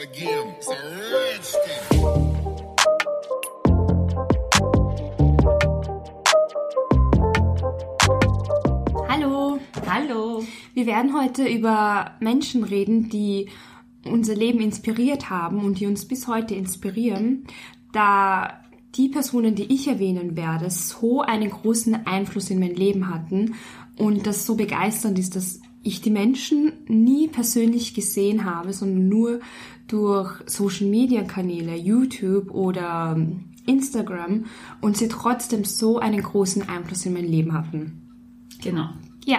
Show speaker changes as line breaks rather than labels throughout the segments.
again. It's a thing.
Hallo.
Hallo.
Wir werden heute über Menschen reden, die unser Leben inspiriert haben und die uns bis heute inspirieren, da die Personen, die ich erwähnen werde, so einen großen Einfluss in mein Leben hatten und das so begeisternd ist, dass ich die Menschen nie persönlich gesehen habe, sondern nur durch Social Media Kanäle, YouTube oder Instagram und sie trotzdem so einen großen Einfluss in mein Leben hatten.
Genau.
Ja,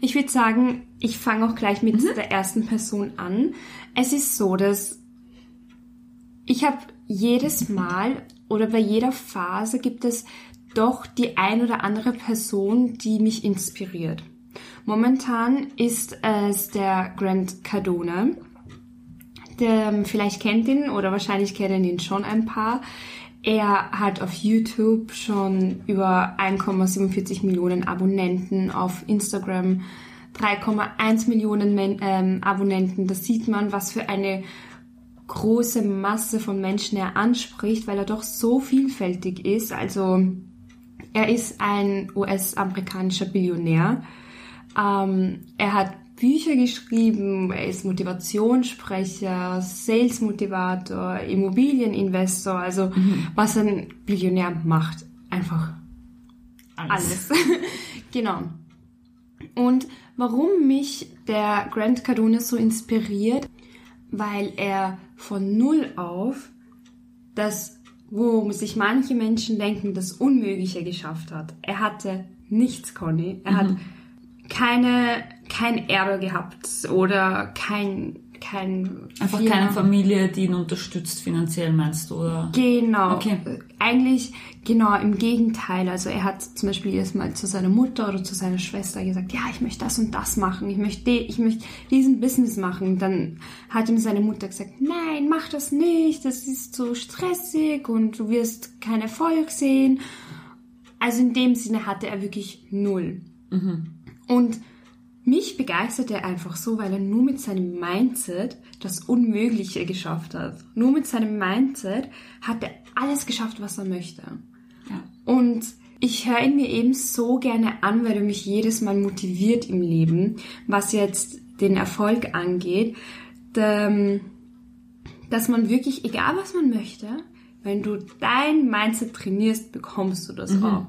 ich würde sagen, ich fange auch gleich mit der ersten Person an. Es ist so, dass ich habe jedes Mal oder bei jeder Phase gibt es doch die ein oder andere Person, die mich inspiriert. Momentan ist es der Grant Cardone. Der, vielleicht kennt ihn oder wahrscheinlich kennen ihn schon ein paar. Er hat auf YouTube schon über 1,47 Millionen Abonnenten, auf Instagram 3,1 Millionen Men ähm, Abonnenten. Da sieht man, was für eine große Masse von Menschen er anspricht, weil er doch so vielfältig ist. Also er ist ein US-amerikanischer Billionär. Ähm, er hat Bücher geschrieben, er ist Motivationssprecher, Sales-Motivator, Immobilieninvestor, also was ein Billionär macht. Einfach alles. genau. Und warum mich der Grant Cardone so inspiriert, weil er von null auf das, wo sich manche Menschen denken, das Unmögliche geschafft hat. Er hatte nichts, Conny. Er hat keine, kein Erbe gehabt oder kein, kein
Einfach
Firma.
keine Familie, die ihn unterstützt finanziell, meinst du? Oder?
Genau.
Okay.
Eigentlich genau im Gegenteil. Also er hat zum Beispiel erstmal zu seiner Mutter oder zu seiner Schwester gesagt, ja, ich möchte das und das machen, ich möchte, ich möchte diesen Business machen. Dann hat ihm seine Mutter gesagt, nein, mach das nicht, das ist zu stressig und du wirst keinen Erfolg sehen. Also in dem Sinne hatte er wirklich null. Und mich begeistert er einfach so, weil er nur mit seinem Mindset das Unmögliche geschafft hat. Nur mit seinem Mindset hat er alles geschafft, was er möchte.
Ja.
Und ich höre ihn mir eben so gerne an, weil er mich jedes Mal motiviert im Leben, was jetzt den Erfolg angeht, ähm, dass man wirklich, egal was man möchte, wenn du dein Mindset trainierst, bekommst du das auch.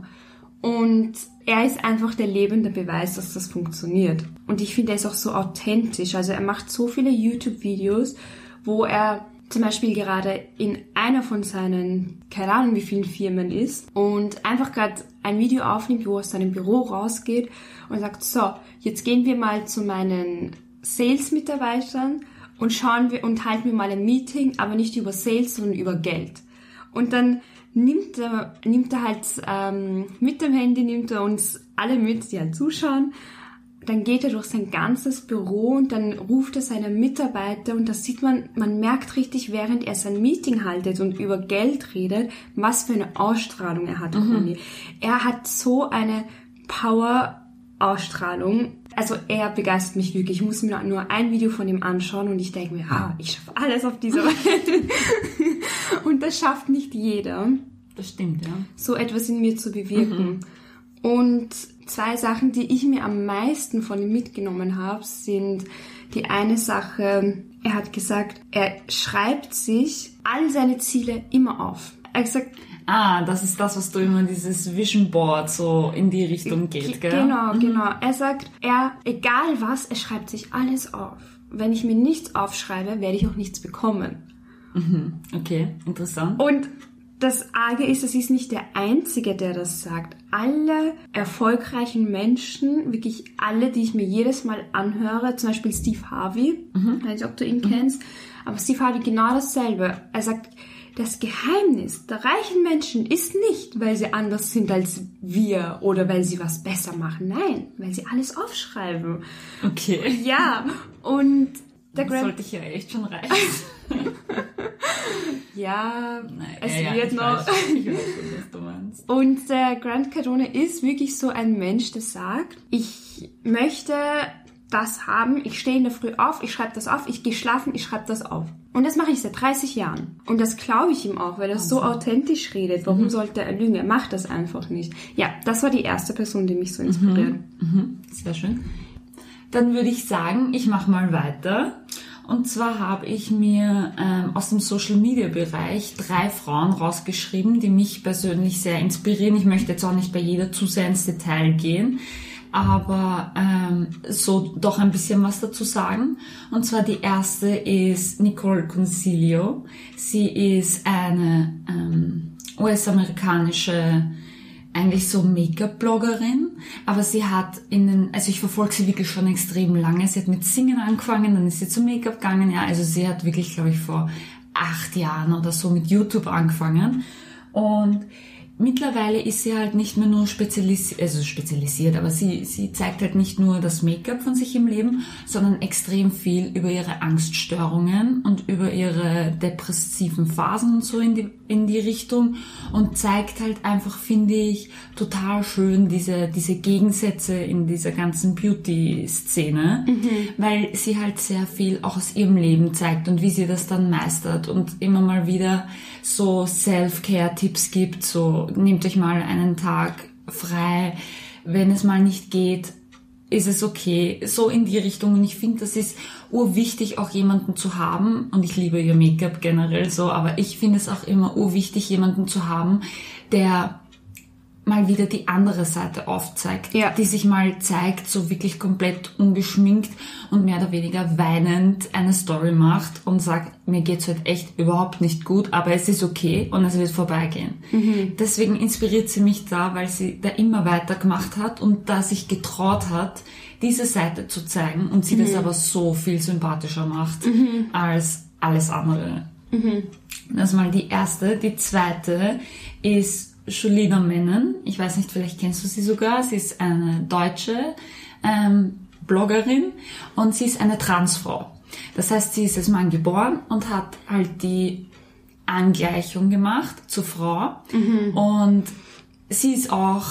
Und er ist einfach der lebende Beweis, dass das funktioniert. Und ich finde, er ist auch so authentisch. Also er macht so viele YouTube-Videos, wo er zum Beispiel gerade in einer von seinen, keine Ahnung wie vielen Firmen ist und einfach gerade ein Video aufnimmt, wo er aus seinem Büro rausgeht und sagt, so, jetzt gehen wir mal zu meinen Sales-Mitarbeitern und schauen wir und halten wir mal ein Meeting, aber nicht über Sales, sondern über Geld. Und dann nimmt er, nimmt er halt ähm, mit dem Handy, nimmt er uns alle mit, die halt zuschauen. Dann geht er durch sein ganzes Büro und dann ruft er seine Mitarbeiter und das sieht man, man merkt richtig, während er sein Meeting haltet und über Geld redet, was für eine Ausstrahlung er hat, Conny. Er hat so eine Power-Ausstrahlung. Also er begeistert mich wirklich. Ich muss mir nur ein Video von ihm anschauen und ich denke mir, ah, ich schaffe alles auf dieser Welt. und das schafft nicht jeder
Das stimmt, ja.
so etwas in mir zu bewirken. Und zwei Sachen, die ich mir am meisten von ihm mitgenommen habe, sind die eine Sache, er hat gesagt, er schreibt sich all seine Ziele immer auf. Er gesagt,
Ah, das ist das, was du immer dieses Vision Board so in die Richtung geht,
Ge-
gell?
Genau, genau. Er sagt, er, egal was, er schreibt sich alles auf. Wenn ich mir nichts aufschreibe, werde ich auch nichts bekommen.
Okay, interessant.
Und das Arge ist, es ist nicht der Einzige, der das sagt. Alle erfolgreichen Menschen, wirklich alle, die ich mir jedes Mal anhöre, zum Beispiel Steve Harvey, ich weiß nicht, ob du ihn kennst, aber Steve Harvey genau dasselbe. Er sagt, das Geheimnis der reichen Menschen ist nicht, weil sie anders sind als wir oder weil sie was besser machen. Nein, weil sie alles aufschreiben.
Okay.
Ja, und der
Das
Grant
sollte ich ja echt schon reichen.
Ja,
Nein,
es
ja, ja,
wird
ich
noch.
Weiß, ich weiß schon, was du meinst.
Und der Grant Cardone ist wirklich so ein Mensch, der sagt, ich möchte das haben. Ich stehe in der Früh auf, ich schreibe das auf, ich gehe schlafen, ich schreibe das auf. Und das mache ich seit 30 Jahren. Und das glaube ich ihm auch, weil er so authentisch redet. Warum
Mhm.
sollte er lügen? Er macht das einfach nicht. Ja, das war die erste Person, die mich so inspiriert.
Mhm. Sehr schön. Dann würde ich sagen, ich mache mal weiter. Und zwar habe ich mir ähm, aus dem Social Media Bereich drei Frauen rausgeschrieben, die mich persönlich sehr inspirieren. Ich möchte jetzt auch nicht bei jeder zu sehr ins Detail gehen, aber ähm, so doch ein bisschen was dazu sagen. Und zwar die erste ist Nicole Concilio. Sie ist eine ähm, US-amerikanische eigentlich so Make-up-Bloggerin, aber sie hat in den, also ich verfolge sie wirklich schon extrem lange. Sie hat mit Singen angefangen, dann ist sie zu Make-up gegangen, ja, also sie hat wirklich, glaube ich, vor acht Jahren oder so mit YouTube angefangen und mittlerweile ist sie halt nicht mehr nur spezialisiert, also spezialisiert, aber sie, sie zeigt halt nicht nur das Make-up von sich im Leben, sondern extrem viel über ihre Angststörungen und über ihre depressiven Phasen und so in die, in die Richtung und zeigt halt einfach, finde ich, total schön diese, diese Gegensätze in dieser ganzen Beauty-Szene, weil sie halt sehr viel auch aus ihrem Leben zeigt und wie sie das dann meistert und immer mal wieder so Self-Care-Tipps gibt, so nehmt euch mal einen Tag frei, wenn es mal nicht geht, ist es okay, so in die Richtung. Und ich finde, das ist urwichtig, auch jemanden zu haben. Und ich liebe ihr Make-up generell so, aber ich finde es auch immer urwichtig, jemanden zu haben, der mal wieder die andere Seite aufzeigt,
Ja.
die sich mal zeigt, so wirklich komplett ungeschminkt und mehr oder weniger weinend eine Story macht und sagt, mir geht's heute echt überhaupt nicht gut, aber es ist okay und es wird vorbeigehen. Deswegen inspiriert sie mich da, weil sie da immer weitergemacht hat und da sich getraut hat, diese Seite zu zeigen und sie das aber so viel sympathischer macht als alles andere. Das ist mal die erste. Die zweite ist Julina Mennen. Ich weiß nicht, vielleicht kennst du sie sogar. Sie ist eine deutsche ähm, Bloggerin und sie ist eine Transfrau. Das heißt, sie ist als Mann geboren und hat halt die Angleichung gemacht zur Frau. Und sie ist auch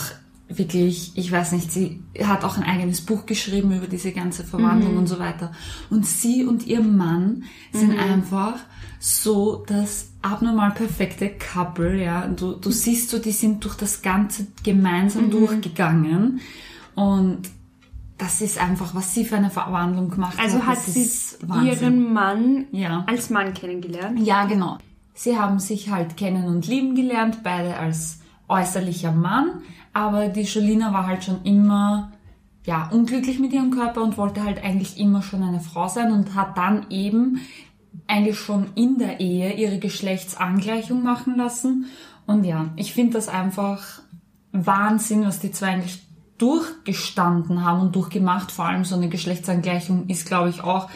wirklich, ich weiß nicht, sie hat auch ein eigenes Buch geschrieben über diese ganze Verwandlung und so weiter. Und sie und ihr Mann sind einfach so das abnormal perfekte Couple, ja. Du, du siehst so, die sind durch das Ganze gemeinsam durchgegangen und das ist einfach, was sie für eine Verwandlung gemacht
Also
hat.
hat
das
sie ihren Mann
Ja.
als Mann kennengelernt.
Ja, genau. Sie haben sich halt kennen und lieben gelernt, beide als äußerlicher Mann, aber die Jolina war halt schon immer ja, unglücklich mit ihrem Körper und wollte halt eigentlich immer schon eine Frau sein und hat dann eben eigentlich schon in der Ehe ihre Geschlechtsangleichung machen lassen. Und ja, ich finde das einfach Wahnsinn, was die zwei eigentlich durchgestanden haben und durchgemacht. Vor allem so eine Geschlechtsangleichung ist, glaube ich, auch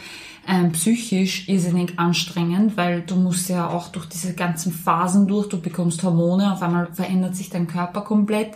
ähm, psychisch irrsinnig anstrengend, weil du musst ja auch durch diese ganzen Phasen durch, du bekommst Hormone, auf einmal verändert sich dein Körper komplett,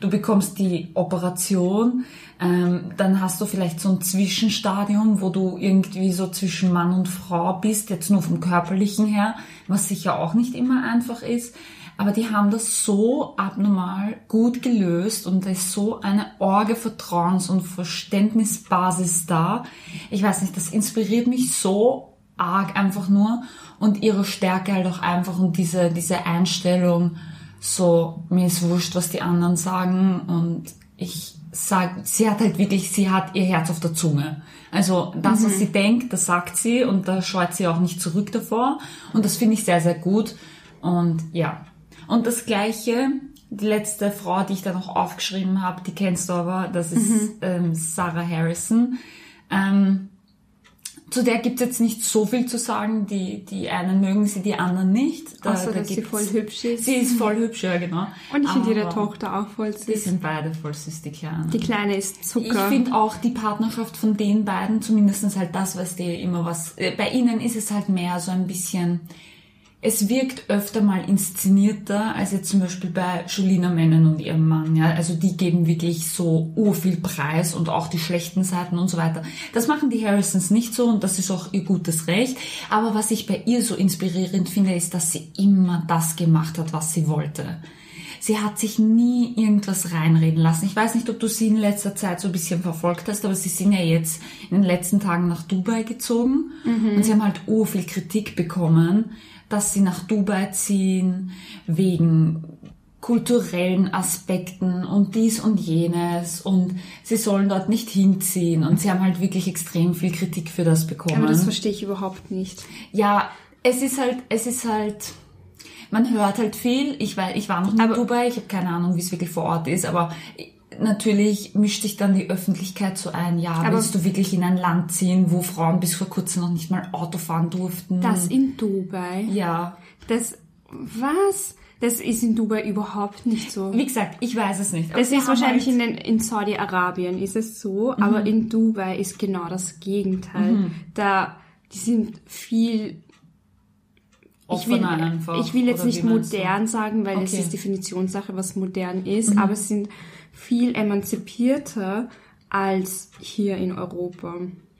du bekommst die Operation, ähm, dann hast du vielleicht so ein Zwischenstadium, wo du irgendwie so zwischen Mann und Frau bist, jetzt nur vom körperlichen her, was sicher auch nicht immer einfach ist. Aber die haben das so abnormal gut gelöst und da ist so eine Orge Vertrauens- und Verständnisbasis da. Ich weiß nicht, das inspiriert mich so arg einfach nur und ihre Stärke halt auch einfach und diese, diese Einstellung, so, mir ist wurscht, was die anderen sagen und ich sag, sie hat halt wirklich, sie hat ihr Herz auf der Zunge. Also das, was sie denkt, das sagt sie und da scheut sie auch nicht zurück davor und das finde ich sehr, sehr gut und ja. Und das Gleiche, die letzte Frau, die ich da noch aufgeschrieben habe, die kennst du aber, das ist ähm, Sarah Harrison. Ähm, zu der gibt's jetzt nicht so viel zu sagen. Die, die einen mögen sie, die anderen nicht. Da,
Außer,
da
dass sie voll hübsch ist.
Sie ist voll hübsch, ja genau.
Und ich finde ihre Tochter auch voll
Die
süß.
sind beide voll süß, die Kleinen.
Die Kleine ist
Ich
Zucker.
finde auch die Partnerschaft von den beiden, zumindestens halt das, was die immer was, äh, bei ihnen ist es halt mehr so ein bisschen, es wirkt öfter mal inszenierter als jetzt zum Beispiel bei Julina Mennen und ihrem Mann, ja. Also die geben wirklich so urviel Preis und auch die schlechten Seiten und so weiter. Das machen die Harrisons nicht so und das ist auch ihr gutes Recht. Aber was ich bei ihr so inspirierend finde, ist, dass sie immer das gemacht hat, was sie wollte. sie hat sich nie irgendwas reinreden lassen. Ich weiß nicht, ob du sie in letzter Zeit so ein bisschen verfolgt hast, aber sie sind ja jetzt in den letzten Tagen nach Dubai gezogen und sie haben halt ur viel Kritik bekommen, dass sie nach Dubai ziehen wegen kulturellen Aspekten und dies und jenes und sie sollen dort nicht hinziehen und sie haben halt wirklich extrem viel Kritik für das bekommen.
Aber das verstehe ich überhaupt nicht.
Ja, es ist halt, es ist halt, man hört halt viel. Ich weiß, ich war noch nie in Dubai, ich habe keine Ahnung, wie es wirklich vor Ort ist, aber natürlich mischt sich dann die Öffentlichkeit so ein. Ja,
Aber-
willst du wirklich in ein Land ziehen, wo Frauen bis vor kurzem noch nicht mal Auto fahren durften?
Das in Dubai.
ja.
Das, was? Das ist in Dubai überhaupt nicht so.
Wie gesagt, ich weiß es nicht.
Das ist wahrscheinlich
halt,
in, den, in Saudi-Arabien ist es so, aber in Dubai ist genau das Gegenteil. Da, die sind viel ich will,
einfach.
ich will jetzt nicht modern sagen, weil es
Okay.
ist Definitionssache, was modern ist, aber sie sind viel emanzipierter als hier in Europa.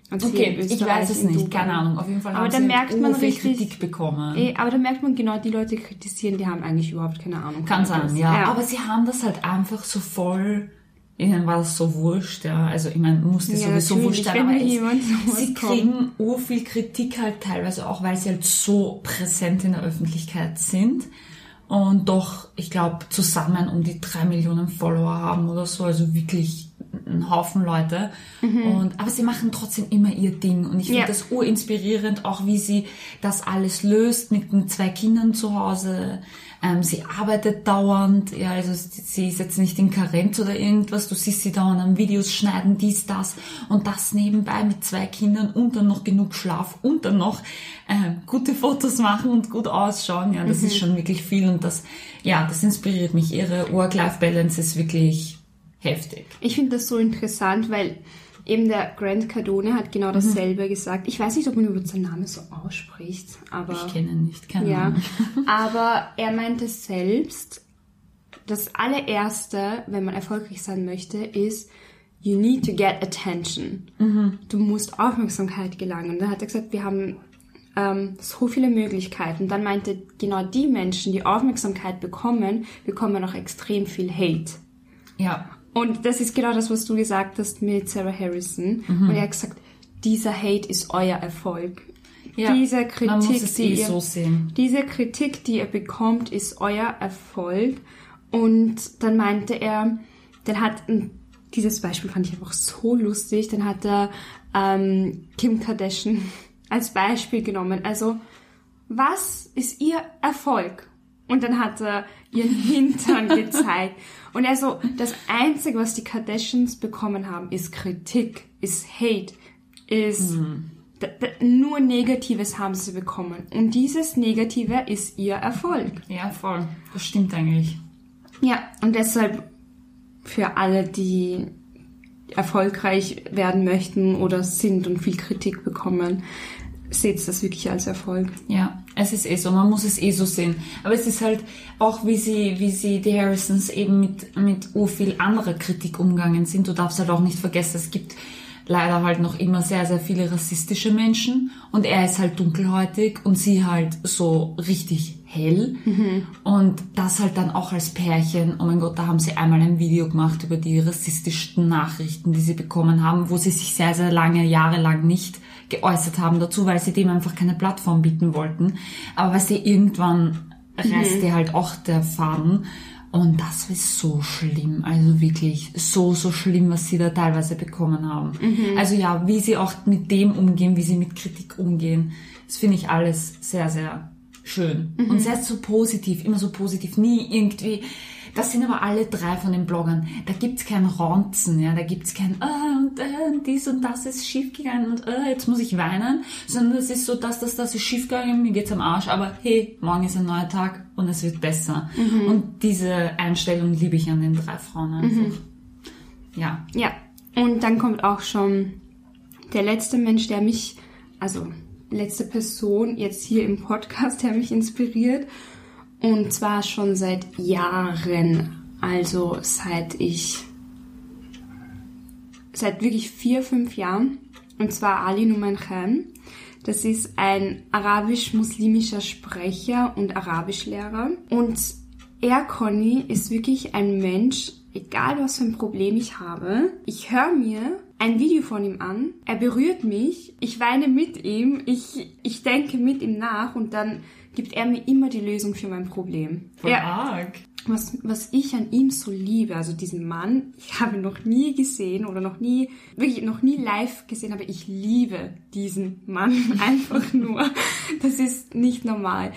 Also
Okay,
in
ich weiß es nicht,
Dubai.
keine Ahnung. Auf jeden Fall
Aber
haben
da
sie
merkt man richtig-
Kritik bekommen.
Eh, aber da merkt man genau, die Leute kritisieren, die haben eigentlich überhaupt keine Ahnung.
Kann sein, ja. Aber sie haben das halt einfach so voll. Ihnen war das so wurscht, ja. Also ich meine, musste
Ja,
sowieso wurscht sein, aber es, sie kriegen ur viel Kritik halt teilweise auch, weil sie halt so präsent in der Öffentlichkeit sind und doch, ich glaube, zusammen um die drei Millionen Follower haben oder so, also wirklich ein Haufen Leute. Und, aber sie machen trotzdem immer ihr Ding und ich finde
Mhm. Ja.
das urinspirierend, auch wie sie das alles löst mit den zwei Kindern zu Hause. Ähm, sie arbeitet dauernd, ja, also sie ist jetzt nicht in Karenz oder irgendwas. Du siehst sie dauernd am Videos schneiden, dies, das und das nebenbei mit zwei Kindern und dann noch genug Schlaf und dann noch ähm, gute Fotos machen und gut ausschauen. Ja, das ist schon wirklich viel und das, ja, das inspiriert mich. Ihre Work-Life-Balance ist wirklich heftig.
Ich finde das so interessant, weil eben der Grant Cardone hat genau dasselbe gesagt. Ich weiß nicht, ob man überhaupt seinen Namen so ausspricht, aber
Ich kenne ihn nicht, keine
ja,
Ahnung.
aber er meinte selbst, das allererste, wenn man erfolgreich sein möchte, ist you need to get attention. Du musst Aufmerksamkeit gelangen. Und dann hat er gesagt, wir haben ähm, so viele Möglichkeiten. Dann meinte genau die Menschen, die Aufmerksamkeit bekommen, bekommen auch extrem viel Hate.
Ja,
Und das ist genau das, was du gesagt hast mit Sarah Harrison. Und er hat gesagt, dieser Hate ist euer Erfolg.
ja.
Diese Kritik, die
eh
ihr,
so
diese Kritik, die ihr bekommt, ist euer Erfolg. Und dann meinte er, dann hat dieses Beispiel fand ich einfach so lustig. Dann hat er ähm, Kim Kardashian als Beispiel genommen. Also was ist ihr Erfolg? Und dann hat er ihren Hintern gezeigt. Und er so, das Einzige, was die Kardashians bekommen haben, ist Kritik, ist Hate, ist d- nur Negatives haben sie bekommen. Und dieses Negative ist ihr Erfolg.
Ja, voll. Das stimmt eigentlich.
Ja, und deshalb für alle, die erfolgreich werden möchten oder sind und viel Kritik bekommen, seht das wirklich als Erfolg.
Ja, es ist eh so, man muss es eh so sehen. Aber es ist halt auch, wie sie, wie sie, die Harrisons eben mit, mit ur viel anderer Kritik umgegangen sind. Du darfst halt auch nicht vergessen, es gibt leider halt noch immer sehr, sehr viele rassistische Menschen und er ist halt dunkelhäutig und sie halt so richtig hell und das halt dann auch als Pärchen, oh mein Gott, da haben sie einmal ein Video gemacht über die rassistischen Nachrichten, die sie bekommen haben, wo sie sich sehr, sehr lange, jahrelang nicht geäußert haben dazu, weil sie dem einfach keine Plattform bieten wollten. Aber weißt du, irgendwann reißt dir halt auch der Faden. Und das ist so schlimm, also wirklich so, so schlimm, was sie da teilweise bekommen haben. Also ja, wie sie auch mit dem umgehen, wie sie mit Kritik umgehen, das finde ich alles sehr, sehr schön. Und sehr so positiv, immer so positiv, nie irgendwie, das sind aber alle drei von den Bloggern. Da gibt's kein Ronzen, ja, da gibt's kein, ah, und, äh, und dies und das ist schiefgegangen und äh, jetzt muss ich weinen, sondern das ist so, das, das, das ist schiefgegangen, mir geht's am Arsch, aber hey, morgen ist ein neuer Tag und es wird besser. Und diese Einstellung liebe ich an den drei Frauen einfach. Ja.
Ja, und dann kommt auch schon der letzte Mensch, der mich, also letzte Person jetzt hier im Podcast, der mich inspiriert. Und zwar schon seit Jahren. Also seit ich, seit wirklich vier, fünf Jahren. Und zwar Ali Numan Khan. Das ist ein arabisch-muslimischer Sprecher und Arabischlehrer. Und er, Conny, ist wirklich ein Mensch, egal was für ein Problem ich habe. Ich höre mir ein Video von ihm an, er berührt mich, ich weine mit ihm, ich, ich denke mit ihm nach und dann gibt er mir immer die Lösung für mein Problem.
Voll
Er,
arg.
was, was ich an ihm so liebe, also diesen Mann, ich habe ihn noch nie gesehen oder noch nie, wirklich noch nie live gesehen, aber ich liebe diesen Mann einfach nur. Das ist nicht normal.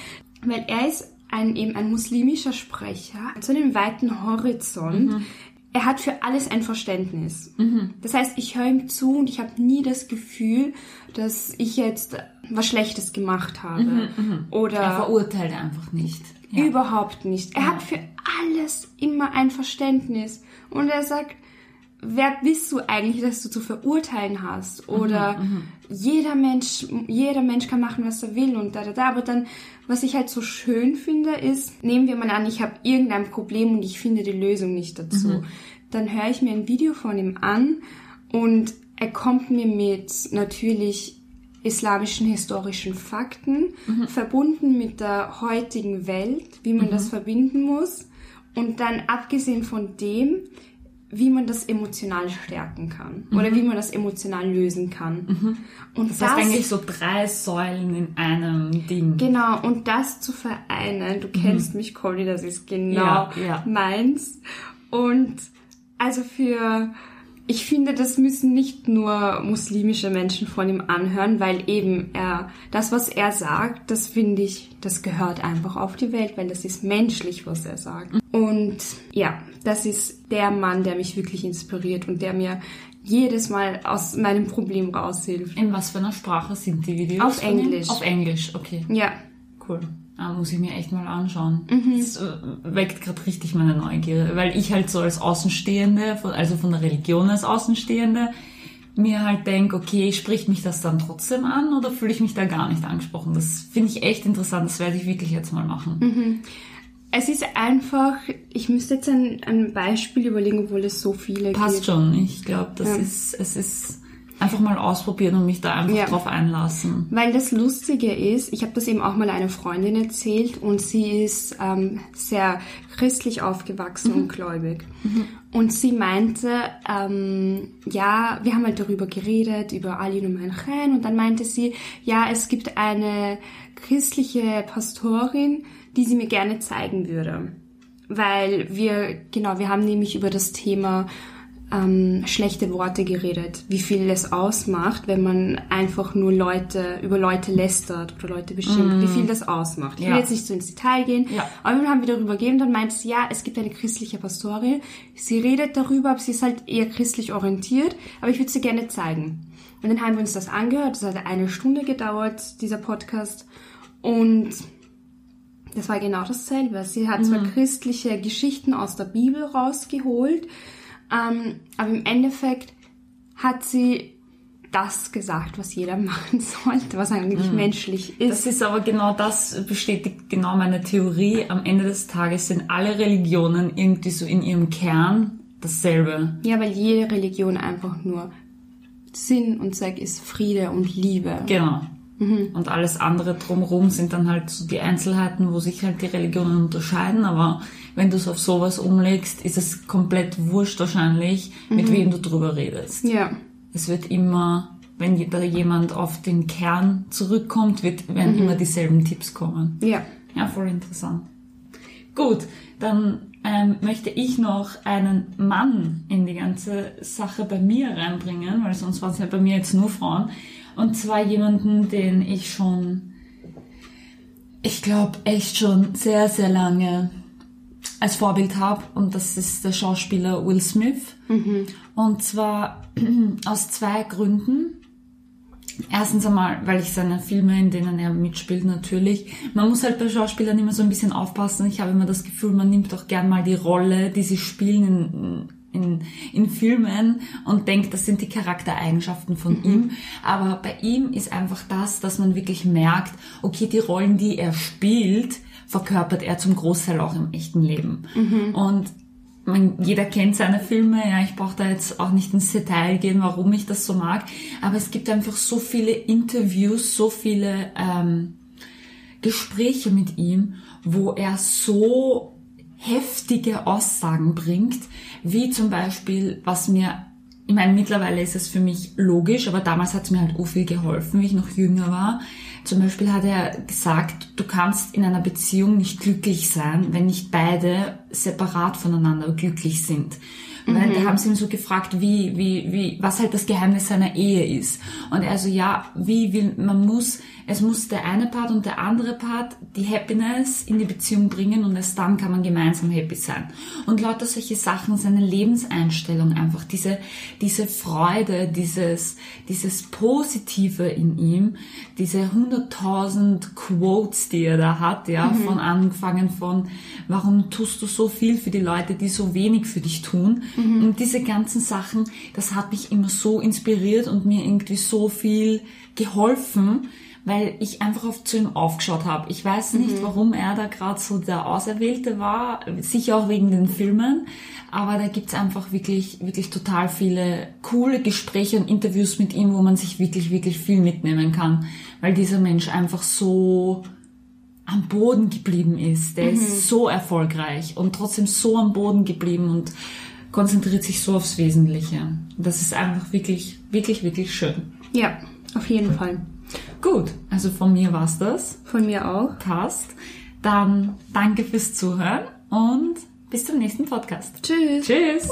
Weil er ist ein, eben ein muslimischer Sprecher, so einem weiten Horizont. Er hat für alles ein Verständnis. Das heißt, ich höre ihm zu und ich habe nie das Gefühl, dass ich jetzt was Schlechtes gemacht habe. Oder
Er verurteilt einfach nicht. Ja.
Überhaupt nicht. Er hat für alles immer ein Verständnis. Und er sagt, wer bist du eigentlich, dass du zu verurteilen hast? Oder jeder Mensch, jeder Mensch kann machen, was er will und da, da, da. Aber dann, was ich halt so schön finde, ist, nehmen wir mal an, ich habe irgendein Problem und ich finde die Lösung nicht dazu. Dann höre ich mir ein Video von ihm an und er kommt mir mit natürlich islamischen historischen Fakten, verbunden mit der heutigen Welt, wie man das verbinden muss und dann abgesehen von dem, wie man das emotional stärken kann oder wie man das emotional lösen kann. Und
Das heißt eigentlich so drei Säulen in einem Ding.
Genau, und das zu vereinen, du kennst mich, Conny, das ist genau
Ja, ja.
meins. Und also für, ich finde, das müssen nicht nur muslimische Menschen von ihm anhören, weil eben er, das, was er sagt, das finde ich, das gehört einfach auf die Welt, weil das ist menschlich, was er sagt. Und ja, das ist der Mann, der mich wirklich inspiriert und der mir jedes Mal aus meinem Problem raushilft.
In was für einer Sprache sind die Videos?
Auf? Englisch.
Auf Englisch, okay.
Ja,
Cool. Ah, muss ich mir echt mal anschauen.
Mhm.
Das äh, weckt gerade richtig meine Neugier, weil ich halt so als Außenstehende, also von der Religion als Außenstehende, mir halt denk, okay, spricht mich das dann trotzdem an oder fühle ich mich da gar nicht angesprochen? Das finde ich echt interessant, das werde ich wirklich jetzt mal machen.
Mhm. Es ist einfach, ich müsste jetzt ein, ein Beispiel überlegen, obwohl es so viele
Passt
gibt.
schon, ich glaube, das
Ja.
ist, es ist einfach mal ausprobieren und mich da einfach
Ja.
drauf einlassen.
Weil das Lustige ist, ich habe das eben auch mal einer Freundin erzählt und sie ist ähm, sehr christlich aufgewachsen und gläubig. Und sie meinte, ähm, ja, wir haben halt darüber geredet, über Ali und mein Chen und dann meinte sie, ja, es gibt eine christliche Pastorin, die sie mir gerne zeigen würde. Weil wir, genau, wir haben nämlich über das Thema ähm, schlechte Worte geredet, wie viel es ausmacht, wenn man einfach nur Leute über Leute lästert oder Leute beschimpft, wie viel das ausmacht. Ich will
Ja.
jetzt nicht so ins Detail gehen,
Ja.
aber dann haben wir darüber gegeben, dann meint sie, ja, es gibt eine christliche Pastorin, sie redet darüber, aber sie ist halt eher christlich orientiert, aber ich würde sie gerne zeigen. Und dann haben wir uns das angehört, das hat eine Stunde gedauert, dieser Podcast, und das war genau dasselbe. Sie hat zwar christliche Geschichten aus der Bibel rausgeholt, ähm, aber im Endeffekt hat sie das gesagt, was jeder machen sollte, was eigentlich menschlich ist.
Das ist aber genau das, bestätigt genau meine Theorie. Am Ende des Tages sind alle Religionen irgendwie so in ihrem Kern dasselbe.
ja, weil jede Religion einfach nur Sinn und Zweck ist Friede und Liebe.
Genau. Und alles andere drumherum sind dann halt so die Einzelheiten, wo sich halt die Religionen unterscheiden. Aber wenn du es auf sowas umlegst, ist es komplett wurscht wahrscheinlich, mit wem du drüber redest.
Ja,
Es wird immer, wenn da jemand auf den Kern zurückkommt, wird, werden immer dieselben Tipps kommen.
ja.
Ja, voll interessant. Gut, dann ähm, möchte ich noch einen Mann in die ganze Sache bei mir reinbringen, weil sonst waren es ja bei mir jetzt nur Frauen. Und zwar jemanden, den ich schon, ich glaube, echt schon sehr, sehr lange als Vorbild habe. Und das ist der Schauspieler Will Smith. Und zwar aus zwei Gründen. Erstens einmal, weil ich seine Filme, in denen er mitspielt, natürlich. Man muss halt bei Schauspielern immer so ein bisschen aufpassen. Ich habe immer das Gefühl, man nimmt auch gern mal die Rolle, die sie spielen in, in, in Filmen und denkt, das sind die Charaktereigenschaften von ihm. Aber bei ihm ist einfach das, dass man wirklich merkt, okay, die Rollen, die er spielt, verkörpert er zum Großteil auch im echten Leben. Und man, jeder kennt seine Filme, ja, ich brauche da jetzt auch nicht ins Detail gehen, warum ich das so mag, aber es gibt einfach so viele Interviews, so viele ähm, Gespräche mit ihm, wo er so heftige Aussagen bringt, wie zum Beispiel, was mir, ich meine, mittlerweile ist es für mich logisch, aber damals hat es mir halt auch viel geholfen, wie ich noch jünger war. Zum Beispiel hat er gesagt, du kannst in einer Beziehung nicht glücklich sein, wenn nicht beide separat voneinander glücklich sind. Weil da haben sie ihn so gefragt, wie, wie, wie, was halt das Geheimnis seiner Ehe ist. Und er so, ja, wie will, man muss, es muss der eine Part und der andere Part die Happiness in die Beziehung bringen und erst dann kann man gemeinsam happy sein. Und lauter solche Sachen, seine Lebenseinstellung einfach, diese, diese Freude, dieses, dieses Positive in ihm, diese 100.000 Quotes, die er da hat, ja, von angefangen von, warum tust du so viel für die Leute, die so wenig für dich tun? Und diese ganzen Sachen, das hat mich immer so inspiriert und mir irgendwie so viel geholfen, weil ich einfach auf, zu ihm aufgeschaut habe. Ich weiß nicht, warum er da gerade so der Auserwählte war, sicher auch wegen den Filmen, aber da gibt's einfach wirklich, wirklich total viele coole Gespräche und Interviews mit ihm, wo man sich wirklich, wirklich viel mitnehmen kann, weil dieser Mensch einfach so am Boden geblieben ist. Der ist so erfolgreich und trotzdem so am Boden geblieben und konzentriert sich so aufs Wesentliche. Das ist einfach wirklich, wirklich, wirklich schön.
Ja, auf jeden Fall.
Gut, also von mir war's das.
Von mir auch.
Passt. Dann danke fürs Zuhören und bis zum nächsten Podcast.
Tschüss.
Tschüss.